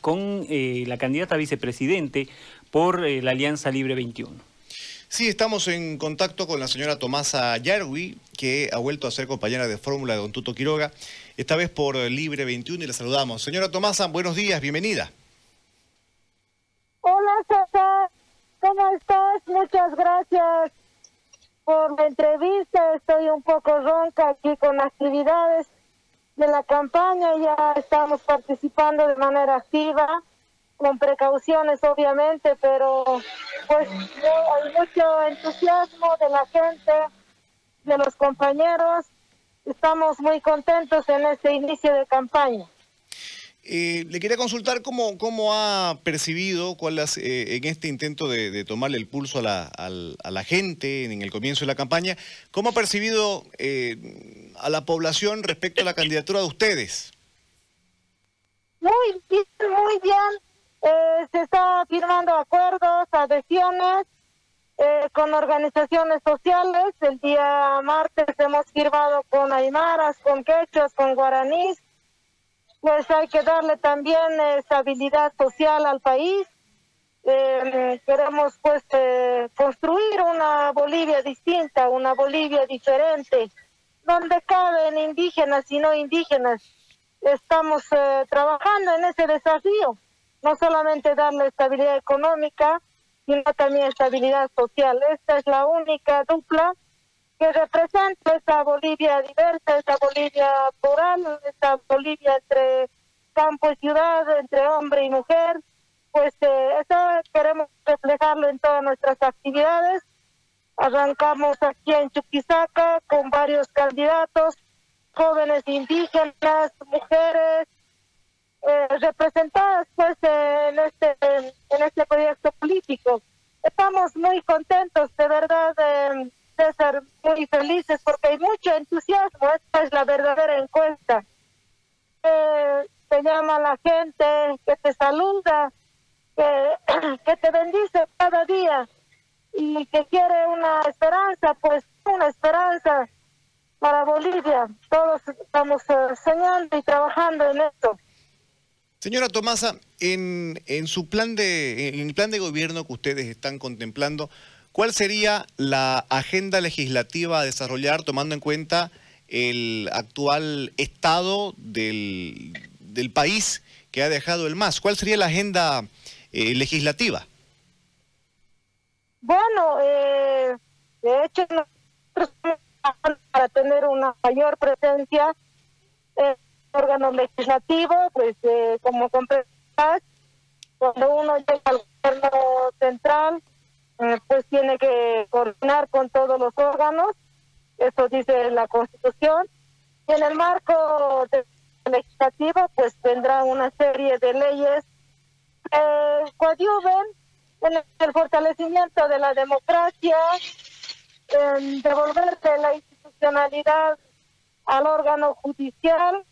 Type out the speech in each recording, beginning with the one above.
con eh, la candidata a vicepresidente por eh, la Alianza Libre 21. Sí, estamos en contacto con la señora Tomasa Yarwi, que ha vuelto a ser compañera de fórmula de Don Tuto Quiroga, esta vez por Libre 21 y la saludamos. Señora Tomasa, buenos días, bienvenida. Hola César, ¿cómo estás? Muchas gracias por la entrevista. Estoy un poco ronca aquí con actividades de la campaña, ya estamos participando de manera activa, con precauciones obviamente, pero pues hay mucho entusiasmo de la gente, de los compañeros, estamos muy contentos en este inicio de campaña. Eh, le quería consultar cómo, cómo ha percibido cuál eh, en este intento de, tomarle el pulso a la, a la, gente en el comienzo de la campaña, cómo ha percibido eh, a la población respecto a la candidatura de ustedes. Muy bien, muy bien. se está firmando acuerdos, adhesiones con organizaciones sociales. El día martes hemos firmado con Aymaras, con Quechos, con Guaraníes pues hay que darle también estabilidad social al país. Eh, queremos pues eh, construir una Bolivia distinta, una Bolivia diferente, donde caben indígenas y no indígenas. Estamos eh, trabajando en ese desafío, no solamente darle estabilidad económica, sino también estabilidad social. Esta es la única dupla que representa esta Bolivia diversa, esta Bolivia plural, esta Bolivia entre campo y ciudad, entre hombre y mujer, pues eh, eso queremos reflejarlo en todas nuestras actividades. Arrancamos aquí en Chuquisaca con varios candidatos, jóvenes indígenas, mujeres, eh, representadas pues en este en este proyecto político. Estamos muy contentos, de verdad, de ser muy felices porque hay mucho entusiasmo. Esta es la verdadera encuesta. Eh, te llama la gente, que te saluda, que, que te bendice cada día y que quiere una esperanza, pues una esperanza para Bolivia. Todos estamos eh, soñando y trabajando en esto. Señora Tomasa, en, en su plan de, en el plan de gobierno que ustedes están contemplando, ¿cuál sería la agenda legislativa a desarrollar tomando en cuenta el actual estado del, del país que ha dejado el MAS. ¿Cuál sería la agenda eh, legislativa? Bueno, eh, de hecho, nosotros para tener una mayor presencia en órgano legislativo, pues eh, como comprenderás, cuando uno llega al gobierno central, pues tiene que coordinar con todos los órganos, eso dice la Constitución, y en el marco de legislativa, pues vendrá una serie de leyes que coadyuven en el fortalecimiento de la democracia, en devolverse la institucionalidad al órgano judicial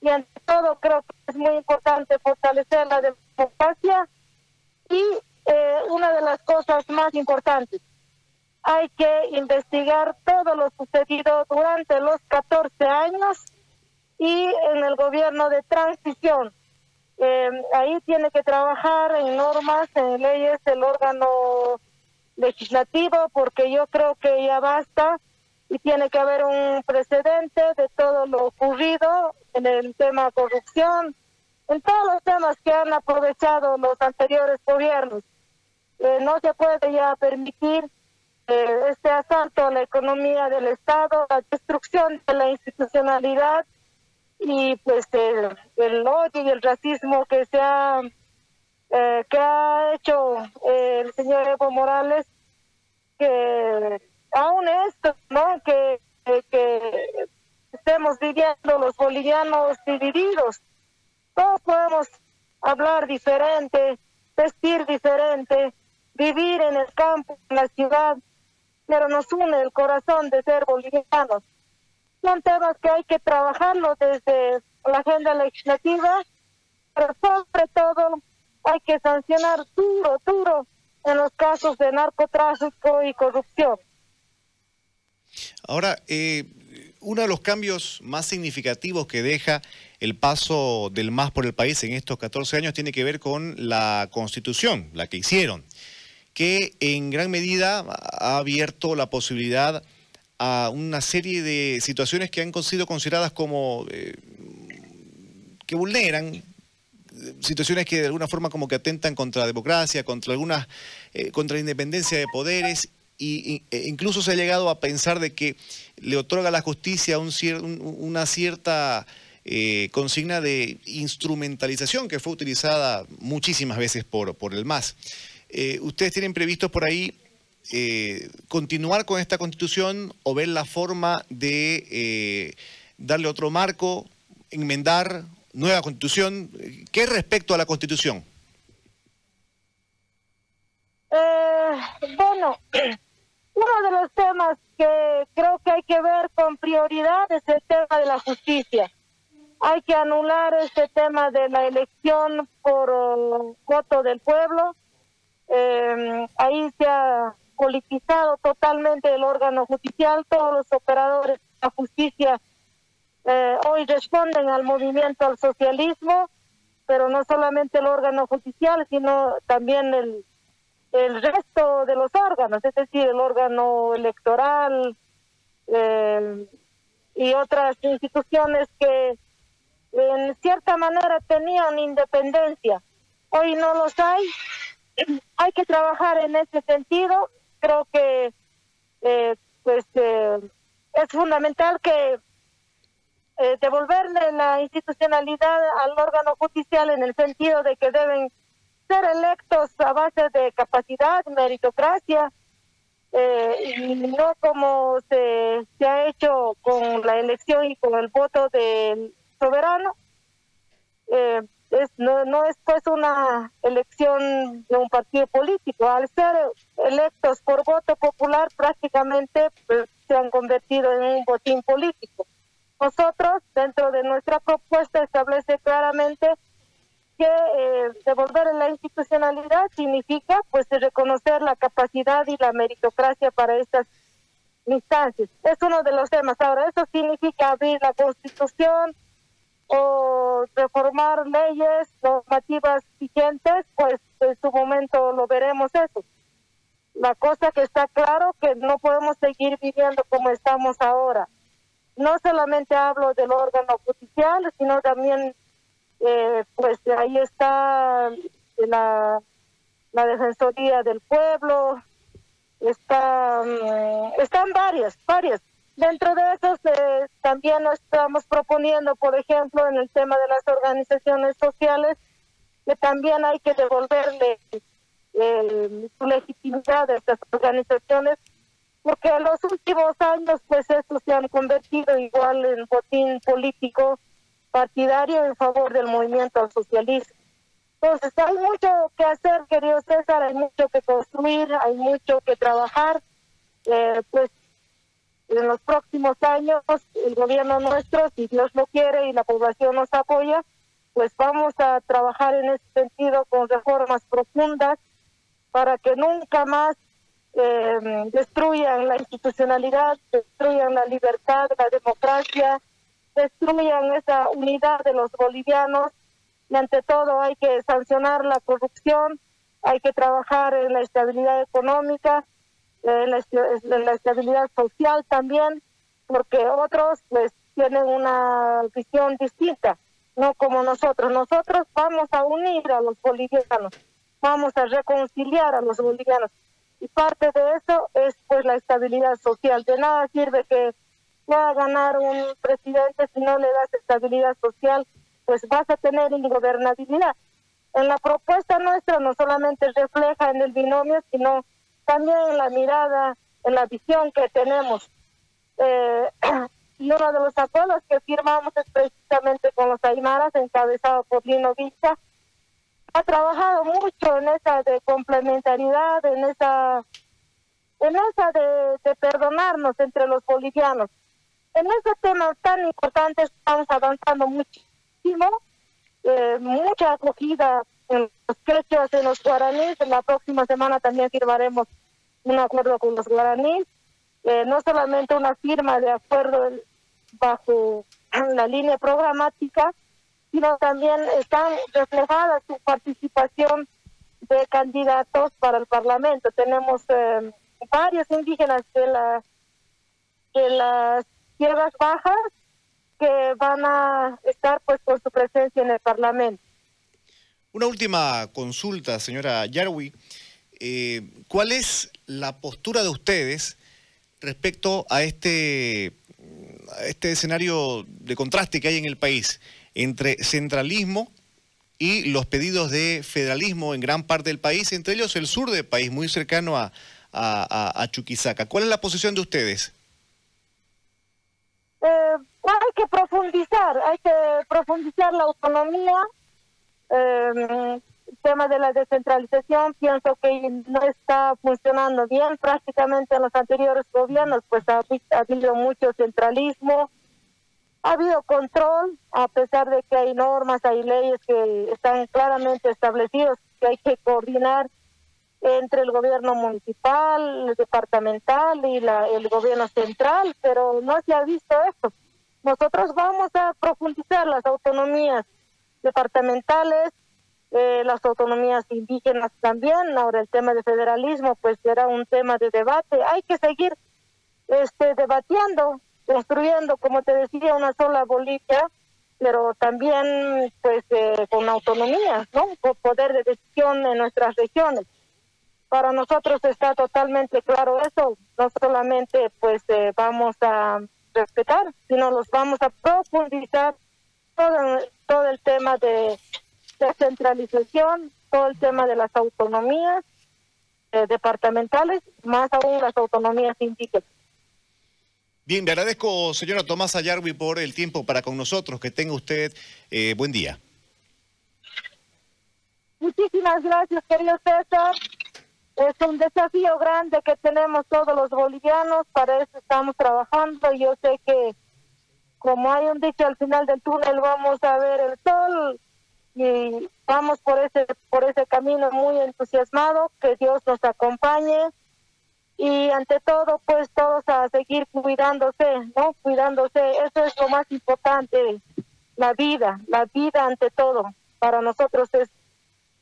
y en todo creo que es muy importante fortalecer la democracia y eh, una de las cosas más importantes, hay que investigar todo lo sucedido durante los 14 años y en el gobierno de transición. Eh, ahí tiene que trabajar en normas, en leyes, el órgano legislativo, porque yo creo que ya basta y tiene que haber un precedente de todo lo ocurrido en el tema corrupción, en todos los temas que han aprovechado los anteriores gobiernos. Eh, no se puede ya permitir eh, este asalto a la economía del Estado, la destrucción de la institucionalidad y pues el, odio y el racismo que se ha eh, que ha hecho el señor Evo Morales que aún esto no que, que estemos viviendo los bolivianos divididos todos podemos hablar diferente vestir diferente vivir en el campo en la ciudad pero nos une el corazón de ser bolivianos son temas que hay que trabajarlo desde la agenda legislativa, pero sobre todo hay que sancionar duro, duro en los casos de narcotráfico y corrupción. Ahora, eh, uno de los cambios más significativos que deja el paso del MAS por el país en estos 14 años tiene que ver con la constitución, la que hicieron, que en gran medida ha abierto la posibilidad a una serie de situaciones que han sido consideradas como eh, que vulneran situaciones que de alguna forma como que atentan contra la democracia, contra algunas, eh, contra la independencia de poderes e incluso se ha llegado a pensar de que le otorga a la justicia un una cierta eh, consigna de instrumentalización que fue utilizada muchísimas veces por, por el MAS. Eh, ¿Ustedes tienen previsto por ahí continuar con esta constitución o ver la forma de darle otro marco, enmendar nueva constitución. ¿Qué respecto a la constitución? Eh, bueno, uno de los temas que creo que hay que ver con prioridad es el tema de la justicia. Hay que anular este tema de la elección por uh, voto del pueblo. Eh, ahí se ha politizado totalmente el órgano judicial, todos los operadores de la justicia eh, hoy responden al movimiento al socialismo, pero no solamente el órgano judicial, sino también el, el resto de los órganos, es decir, el órgano electoral eh, y otras instituciones que en cierta manera tenían independencia. Hoy no los hay. Hay que trabajar en ese sentido. Creo que eh, pues es fundamental que eh, devolverle la institucionalidad al órgano judicial en el sentido de que deben ser electos a base de capacidad, meritocracia, eh, y no como se, se ha hecho con la elección y con el voto del soberano. Eh, es, no, no es pues una elección de un partido político. Al ser electos por voto popular, prácticamente pues, se han convertido en un botín político. Nosotros, dentro de nuestra propuesta, establece claramente que eh, devolver la institucionalidad significa pues reconocer la capacidad y la meritocracia para estas instancias. Es uno de los temas. Ahora, eso significa abrir la constitución o reformar leyes normativas vigentes, pues en su momento lo veremos eso. La cosa que está claro que no podemos seguir viviendo como estamos ahora no solamente hablo del órgano judicial, sino también, eh, pues ahí está la, la Defensoría del Pueblo, está, mm, están varias, varias. Dentro de esos eh, también estamos proponiendo, por ejemplo, en el tema de las organizaciones sociales, que también hay que devolverle eh, su legitimidad a estas organizaciones porque en los últimos años pues estos se han convertido igual en botín político partidario en favor del movimiento al socialismo. Entonces hay mucho que hacer, querido César, hay mucho que construir, hay mucho que trabajar. Eh, pues en los próximos años el gobierno nuestro, si Dios lo quiere y la población nos apoya, pues vamos a trabajar en ese sentido con reformas profundas para que nunca más eh, destruyan la institucionalidad, destruyan la libertad, la democracia, destruyan esa unidad de los bolivianos y ante todo hay que sancionar la corrupción, hay que trabajar en la estabilidad económica, en la, estabilidad social también, porque otros pues tienen una visión distinta, no como nosotros. Nosotros vamos a unir a los bolivianos, vamos a reconciliar a los bolivianos y parte de eso es pues la estabilidad social. De nada sirve que pueda ganar un presidente si no le das estabilidad social, pues vas a tener ingobernabilidad. En la propuesta nuestra no solamente refleja en el binomio, sino también en la mirada, en la visión que tenemos. Eh, y uno de los acuerdos que firmamos es precisamente con los Aymaras, encabezado por Lino Vista, ha trabajado mucho en esa de complementariedad, en esa, en esa de, perdonarnos entre los bolivianos. En ese tema tan importante estamos avanzando muchísimo, eh, mucha acogida en los quechos, en los guaraníes. En la próxima semana también firmaremos un acuerdo con los guaraníes. Eh, no solamente una firma de acuerdo bajo la línea programática, sino también están reflejadas su participación de candidatos para el Parlamento. Tenemos eh, varios indígenas de, la, de las tierras bajas que van a estar pues con su presencia en el Parlamento. Una última consulta, señora Yarwi. Eh, ¿Cuál es la postura de ustedes respecto a este, a este escenario de contraste que hay en el país entre centralismo y los pedidos de federalismo en gran parte del país, entre ellos el sur del país, muy cercano a, a, Chuquisaca. ¿Cuál es la posición de ustedes? Que profundizar, hay que profundizar la autonomía. Eh, el tema de la descentralización pienso que no está funcionando bien. Prácticamente en los anteriores gobiernos pues ha, ha habido mucho centralismo, ha habido control, a pesar de que hay normas, hay leyes que están claramente establecidas, que hay que coordinar entre el gobierno municipal, el departamental y la, el gobierno central, pero no se ha visto esto. Nosotros vamos a profundizar las autonomías departamentales, eh, las autonomías indígenas también. Ahora el tema de federalismo, pues será un tema de debate. Hay que seguir este debatiendo, construyendo, como te decía, una sola Bolivia, pero también pues eh, con autonomía, ¿no? Con poder de decisión en nuestras regiones para nosotros está totalmente claro eso. No solamente pues eh, vamos a respetar, sino los vamos a profundizar todo, todo el tema de descentralización, todo el tema de las autonomías eh, departamentales, más aún las autonomías indígenas. Bien, le agradezco, señora Tomás Ayarbi, por el tiempo para con nosotros. Que tenga usted eh, buen día. Muchísimas gracias, querido César. Es un desafío grande que tenemos todos los bolivianos, para eso estamos trabajando. Yo sé que, como hay un dicho al final del túnel, vamos a ver el sol y vamos por ese por ese camino muy entusiasmado, que Dios nos acompañe y ante todo pues todos a seguir cuidándose, ¿no? Cuidándose, eso es lo más importante, la vida, la vida ante todo. Para nosotros es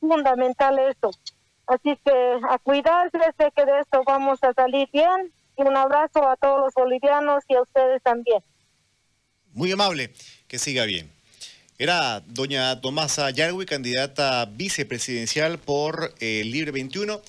fundamental eso. Así que a cuidarse, sé que de esto vamos a salir bien. Y un abrazo a todos los bolivianos y a ustedes también. Muy amable, que siga bien. Era doña Tomasa Yarwi, candidata vicepresidencial por eh, Libre 21.